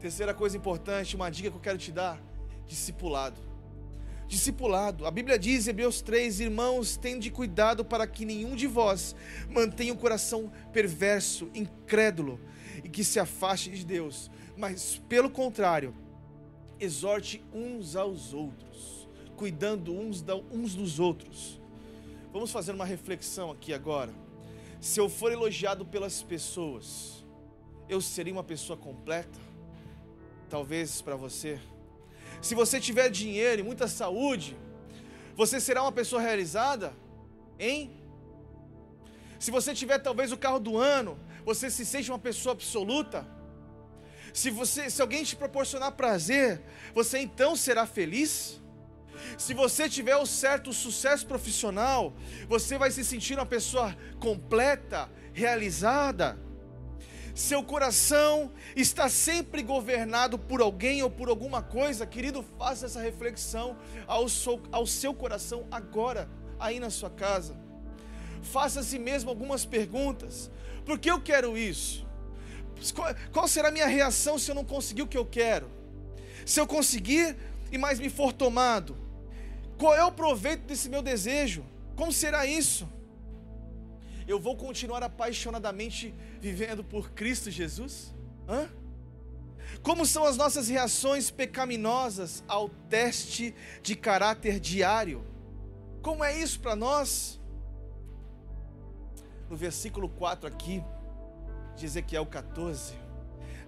Terceira coisa importante, uma dica que eu quero te dar: discipulado. Discipulado. A Bíblia diz, Hebreus 3, irmãos, tende cuidado para que nenhum de vós mantenha um coração perverso, incrédulo e que se afaste de Deus, mas pelo contrário, exorte uns aos outros, cuidando uns, uns dos outros. Vamos fazer uma reflexão aqui agora. Se eu for elogiado pelas pessoas, eu seria uma pessoa completa? Talvez para você. Se você tiver dinheiro e muita saúde, você será uma pessoa realizada? Hein? Se você tiver talvez o carro do ano, você se sente uma pessoa absoluta? Se você, se alguém te proporcionar prazer, você então será feliz? Se você tiver o certo sucesso profissional, você vai se sentir uma pessoa completa, realizada? Seu coração está sempre governado por alguém ou por alguma coisa, querido, faça essa reflexão ao seu, ao seu coração agora, aí na sua casa. Faça a si mesmo algumas perguntas. Por que eu quero isso? Qual, será a minha reação se eu não conseguir o que eu quero? Se eu conseguir e mais me for tomado, qual é o proveito desse meu desejo? Como será isso? Eu vou continuar apaixonadamente vivendo por Cristo Jesus? Hã? Como são as nossas reações pecaminosas ao teste de caráter diário? Como é isso para nós? No versículo 4 aqui, de Ezequiel 14,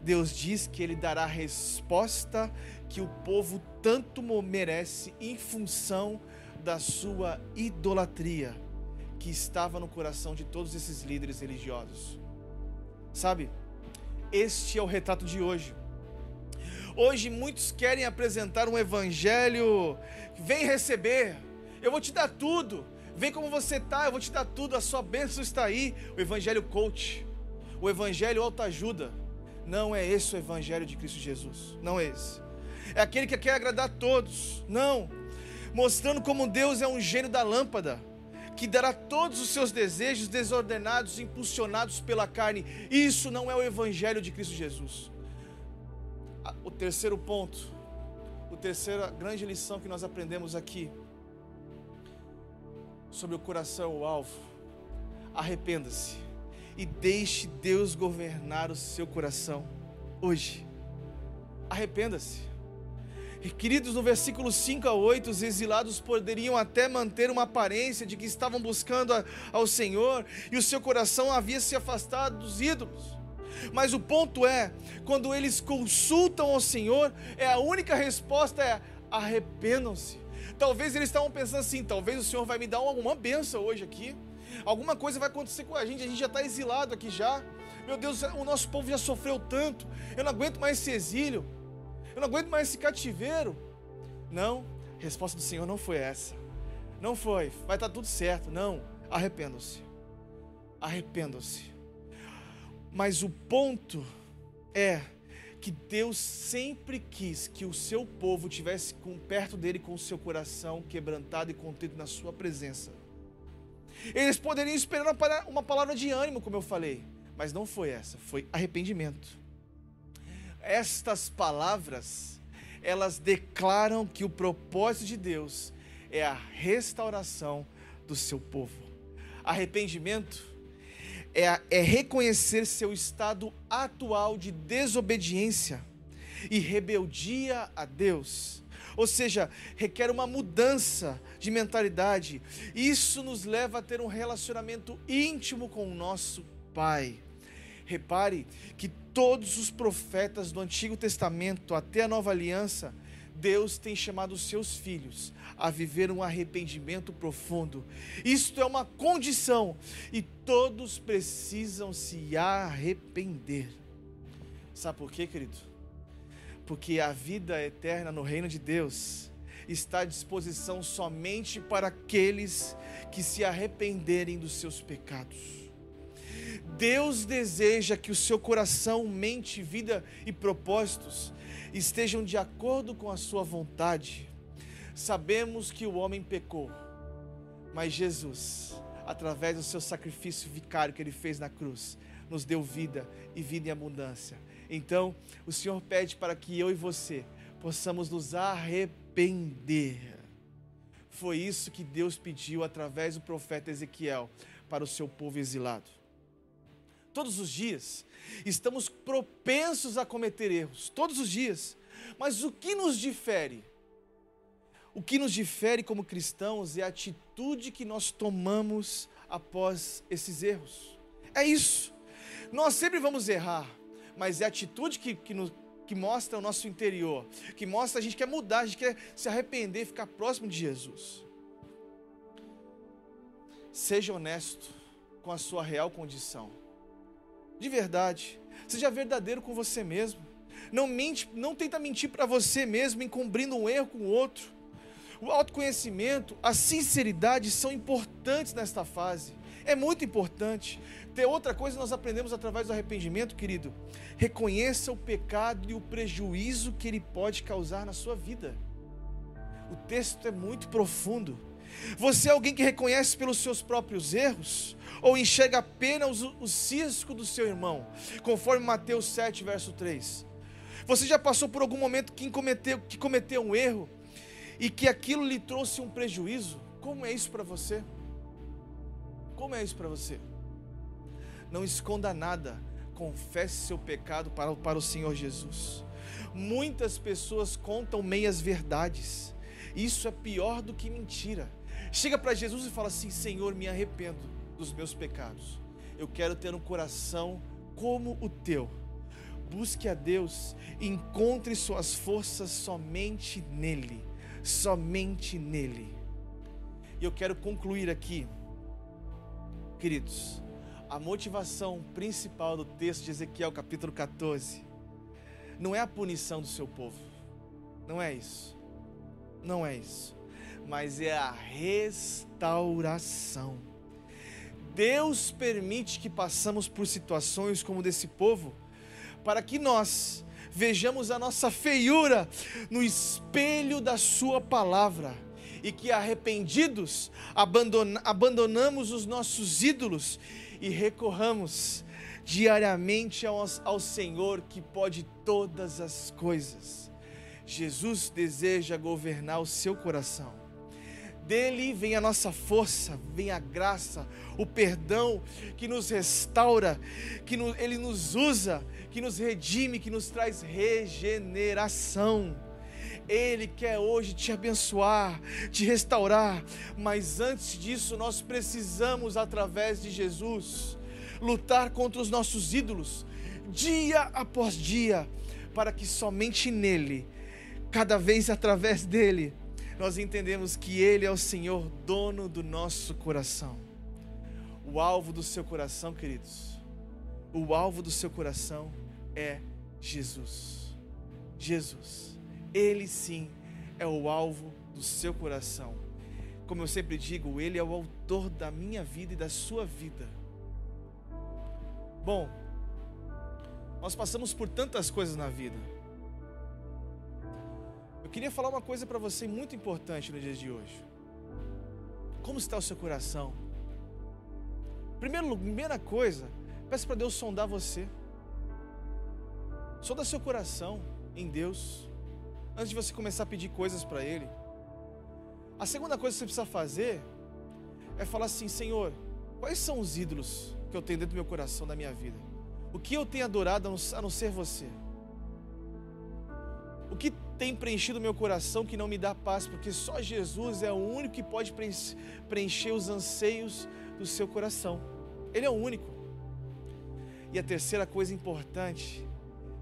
Deus diz que Ele dará a resposta que o povo tanto merece em função da sua idolatria que estava no coração de todos esses líderes religiosos. Sabe, este é o retrato de hoje. Hoje muitos querem apresentar um evangelho, vem receber, eu vou te dar tudo, vem como você está, eu vou te dar tudo, a sua bênção está aí. O evangelho coach, o evangelho autoajuda. Não é esse o evangelho de Cristo Jesus, não é esse. É aquele que quer agradar a todos, não. Mostrando como Deus é um gênio da lâmpada que dará todos os seus desejos desordenados, impulsionados pela carne. Isso não é o evangelho de Cristo Jesus. O terceiro ponto, a terceira grande lição que nós aprendemos aqui sobre o coração, o alvo. Arrependa-se e deixe Deus governar o seu coração hoje. Arrependa-se. E, queridos, no versículo 5 a 8, os exilados poderiam até manter uma aparência de que estavam buscando a, ao Senhor e o seu coração havia se afastado dos ídolos. Mas o ponto é, quando eles consultam ao Senhor, é a única resposta é arrependam-se. Talvez eles estavam pensando assim, talvez o Senhor vai me dar alguma benção hoje aqui. Alguma coisa vai acontecer com a gente, a gente já está exilado aqui já. Meu Deus, o nosso povo já sofreu tanto. Eu não aguento mais esse exílio eu não aguento mais esse cativeiro. Não, a resposta do Senhor não foi essa. Não foi, vai estar tudo certo. Não, arrependam-se. Arrependam-se. Mas o ponto é que Deus sempre quis que o seu povo tivesse com, perto dele com o seu coração quebrantado e contido na sua presença. Eles poderiam esperar uma palavra de ânimo, como eu falei, mas não foi essa, foi arrependimento estas palavras, elas declaram que o propósito de Deus é a restauração do seu povo. Arrependimento é, é reconhecer seu estado atual de desobediência e rebeldia a Deus. Ou seja, requer uma mudança de mentalidade. Isso nos leva a ter um relacionamento íntimo com o nosso Pai. Repare que todos os profetas do Antigo Testamento até a Nova Aliança, Deus tem chamado seus filhos a viver um arrependimento profundo. Isto é uma condição e todos precisam se arrepender. Sabe por quê, querido? Porque a vida eterna no reino de Deus está à disposição somente para aqueles que se arrependerem dos seus pecados. Deus deseja que o seu coração, mente, vida e propósitos estejam de acordo com a sua vontade. Sabemos que o homem pecou, mas Jesus, através do seu sacrifício vicário que ele fez na cruz, nos deu vida e vida em abundância. Então, o Senhor pede para que eu e você possamos nos arrepender. Foi isso que Deus pediu através do profeta Ezequiel para o seu povo exilado. Todos os dias estamos propensos a cometer erros, todos os dias. Mas o que nos difere? O que nos difere como cristãos é a atitude que nós tomamos após esses erros. É isso. Nós sempre vamos errar, mas é a atitude que, que, nos, que mostra o nosso interior, que mostra a gente quer mudar, a gente quer se arrepender, ficar próximo de Jesus. Seja honesto com a sua real condição. De verdade. Seja verdadeiro com você mesmo. Não mente, não tenta mentir para você mesmo, encobrindo um erro com o outro. O autoconhecimento, a sinceridade são importantes nesta fase. É muito importante. Tem outra coisa que nós aprendemos através do arrependimento, querido. Reconheça o pecado e o prejuízo que ele pode causar na sua vida. O texto é muito profundo. Você é alguém que reconhece pelos seus próprios erros? Ou enxerga apenas o, cisco do seu irmão? Conforme Mateus 7, verso 3. Você já passou por algum momento que cometeu, que cometeu um erro e que aquilo lhe trouxe um prejuízo? Como é isso para você? Como é isso para você? Não esconda nada, confesse seu pecado para, para o Senhor Jesus. Muitas pessoas contam meias verdades. Isso é pior do que mentira. Chega para Jesus e fala assim: Senhor, me arrependo dos meus pecados. Eu quero ter um coração como o teu. Busque a Deus, encontre suas forças somente nele, somente nele. E eu quero concluir aqui, queridos, a motivação principal do texto de Ezequiel, capítulo 14, não é a punição do seu povo, não é isso, não é isso, mas é a restauração. Deus permite que passamos por situações como desse povo, para que nós vejamos a nossa feiura no espelho da Sua palavra e que arrependidos abandona, abandonamos os nossos ídolos e recorramos diariamente ao Senhor que pode todas as coisas. Jesus deseja governar o seu coração. Dele vem a nossa força, vem a graça, o perdão que nos restaura, que no, Ele nos usa, que nos redime, que nos traz regeneração. Ele quer hoje te abençoar, te restaurar, mas antes disso nós precisamos, através de Jesus, lutar contra os nossos ídolos, dia após dia, para que somente nele, cada vez através dele, nós entendemos que Ele é o Senhor, dono do nosso coração. O alvo do seu coração, queridos, o alvo do seu coração é Jesus. Jesus. Ele sim é o alvo do seu coração. Como eu sempre digo, Ele é o autor da minha vida e da sua vida. Bom, nós passamos por tantas coisas na vida. Queria falar uma coisa para você muito importante no dia de hoje. Como está o seu coração? Primeiro, primeira coisa, peça para Deus sondar você. Sonda seu coração em Deus antes de você começar a pedir coisas para Ele. A segunda coisa que você precisa fazer é falar assim: Senhor, quais são os ídolos que eu tenho dentro do meu coração, da minha vida? O que eu tenho adorado a não ser você? O que tem preenchido meu coração que não me dá paz? Porque só Jesus é o único que pode preencher os anseios do seu coração. Ele é o único. E a terceira coisa importante,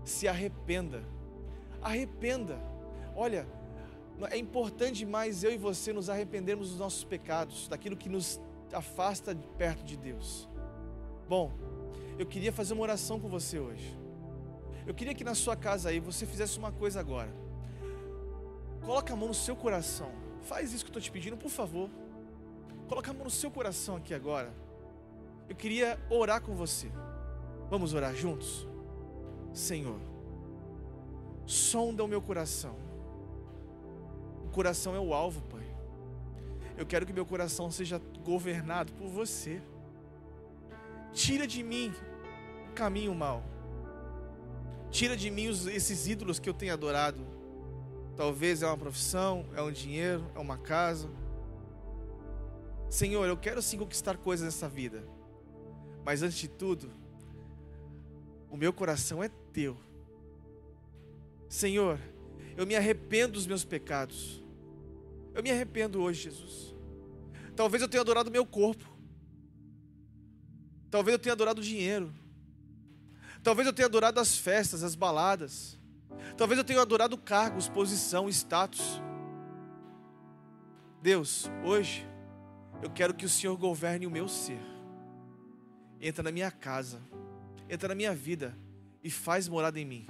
se arrependa. Arrependa. Olha, é importante demais eu e você nos arrependermos dos nossos pecados, daquilo que nos afasta de perto de Deus. Bom, eu queria fazer uma oração com você hoje. Eu queria que na sua casa aí você fizesse uma coisa agora. Coloca a mão no seu coração. Faz isso que eu estou te pedindo, por favor. Coloca a mão no seu coração aqui agora. eu queria orar com você. Vamos orar juntos? Senhor, sonda o meu coração. O coração é o alvo, Pai. Eu quero que meu coração seja governado por você. Tira de mim o caminho mau. Tira de mim os- esses ídolos que eu tenho adorado. Talvez é uma profissão, é um dinheiro, é uma casa. Senhor, eu quero sim conquistar coisas nessa vida. Mas antes de tudo, o meu coração é teu. Senhor, eu me arrependo dos meus pecados. Eu me arrependo hoje, Jesus. Talvez eu tenha adorado meu corpo. Talvez eu tenha adorado o dinheiro. Talvez eu tenha adorado as festas, as baladas. Talvez eu tenha adorado cargos, posição, status. Deus, hoje eu quero que o Senhor governe o meu ser. Entra na minha casa, entra na minha vida e faz morada em mim.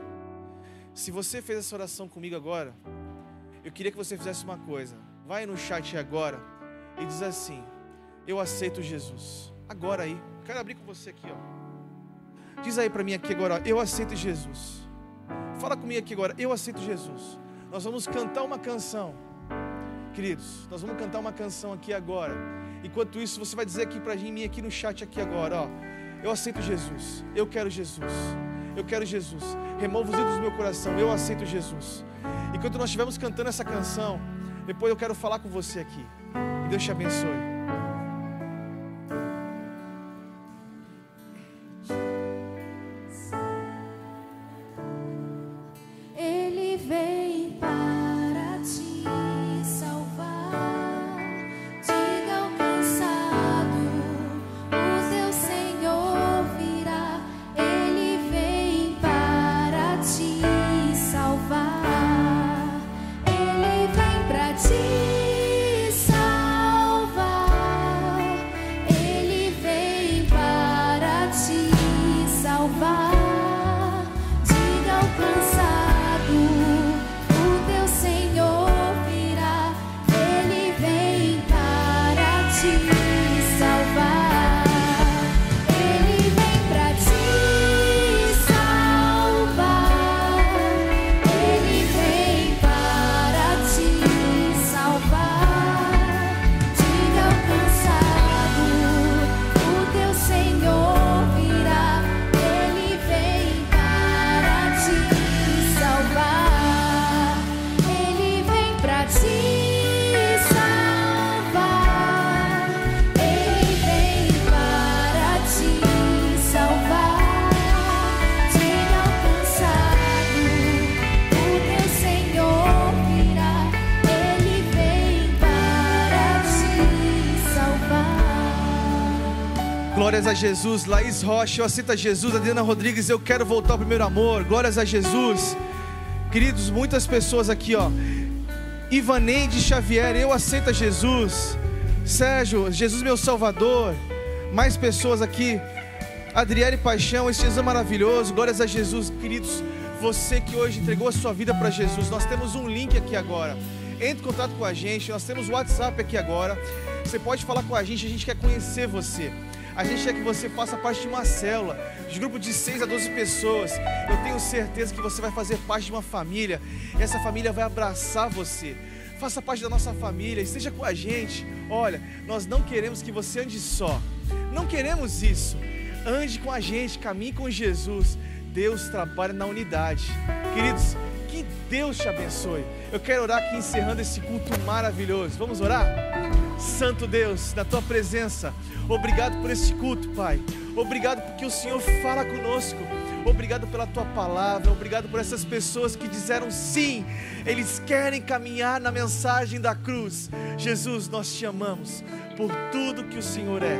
Se você fez essa oração comigo agora, eu queria que você fizesse uma coisa. Vai no chat agora e diz assim: Eu aceito Jesus. Agora aí, quero abrir com você aqui, ó. Diz aí para mim aqui agora, ó, eu aceito Jesus. Fala comigo aqui agora, eu aceito Jesus. Nós vamos cantar uma canção. Queridos, nós vamos cantar uma canção aqui agora. Enquanto isso, você vai dizer aqui pra mim aqui no chat aqui agora, ó. Eu aceito Jesus. Eu quero Jesus. Eu quero Jesus. Remova os ídolos do meu coração. Eu aceito Jesus. Enquanto nós estivermos cantando essa canção, depois eu quero falar com você aqui. Deus te abençoe. Jesus, Laís Rocha, eu aceito a Jesus, Adriana Rodrigues, eu quero voltar ao primeiro amor. Glórias a Jesus. Queridos, muitas pessoas aqui, ó. Ivaneide Xavier, eu aceito a Jesus. Sérgio, Jesus meu Salvador. Mais pessoas aqui. Adriele Paixão, esse Jesus é maravilhoso. Glórias a Jesus, queridos. Você que hoje entregou a sua vida para Jesus, nós temos um link aqui agora. Entre em contato com a gente, nós temos o WhatsApp aqui agora. Você pode falar com a gente, a gente quer conhecer você. A gente quer que você faça parte de uma célula, de grupo de 6 a 12 pessoas. Eu tenho certeza que você vai fazer parte de uma família. E essa família vai abraçar você. Faça parte da nossa família, esteja com a gente. Olha, nós não queremos que você ande só. Não queremos isso. Ande com a gente, caminhe com Jesus. Deus trabalha na unidade. Queridos, que Deus te abençoe. Eu quero orar aqui encerrando esse culto maravilhoso. Vamos orar? Santo Deus, na tua presença, obrigado por esse culto, Pai. Obrigado porque o Senhor fala conosco. Obrigado pela tua palavra, obrigado por essas pessoas que disseram sim, eles querem caminhar na mensagem da cruz. Jesus, nós te amamos por tudo que o Senhor é.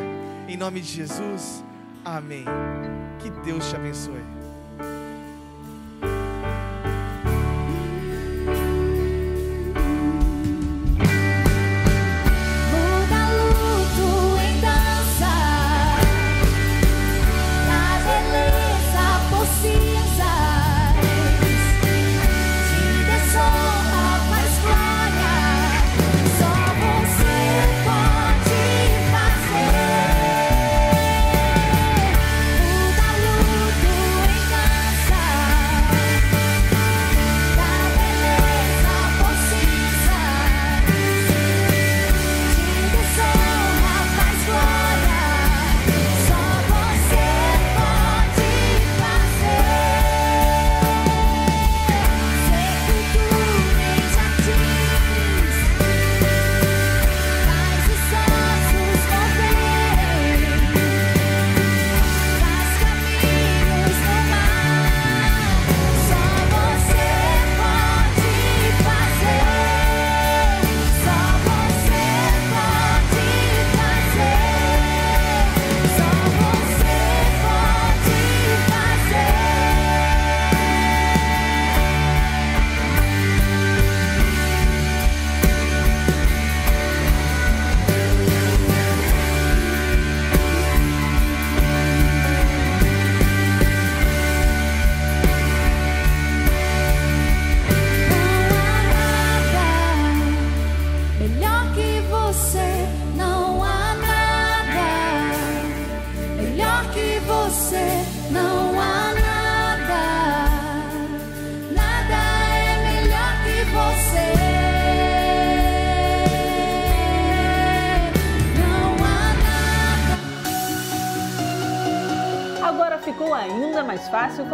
Em nome de Jesus, amém. Que Deus te abençoe.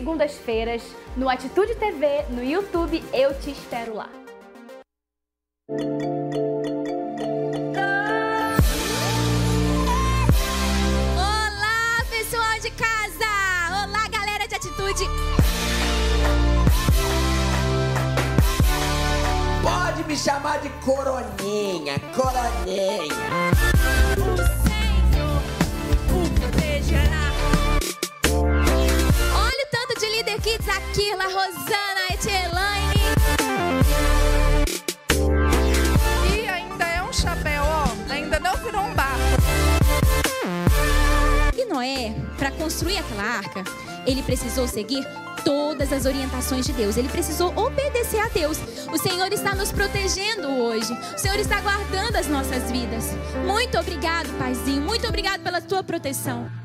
Segundas-feiras no Atitude TV, no YouTube. Eu te espero lá. Precisou seguir todas as orientações de Deus. Ele precisou obedecer a Deus. O Senhor está nos protegendo hoje. O Senhor está guardando as nossas vidas. Muito obrigado, Paizinho. Muito obrigado pela tua proteção.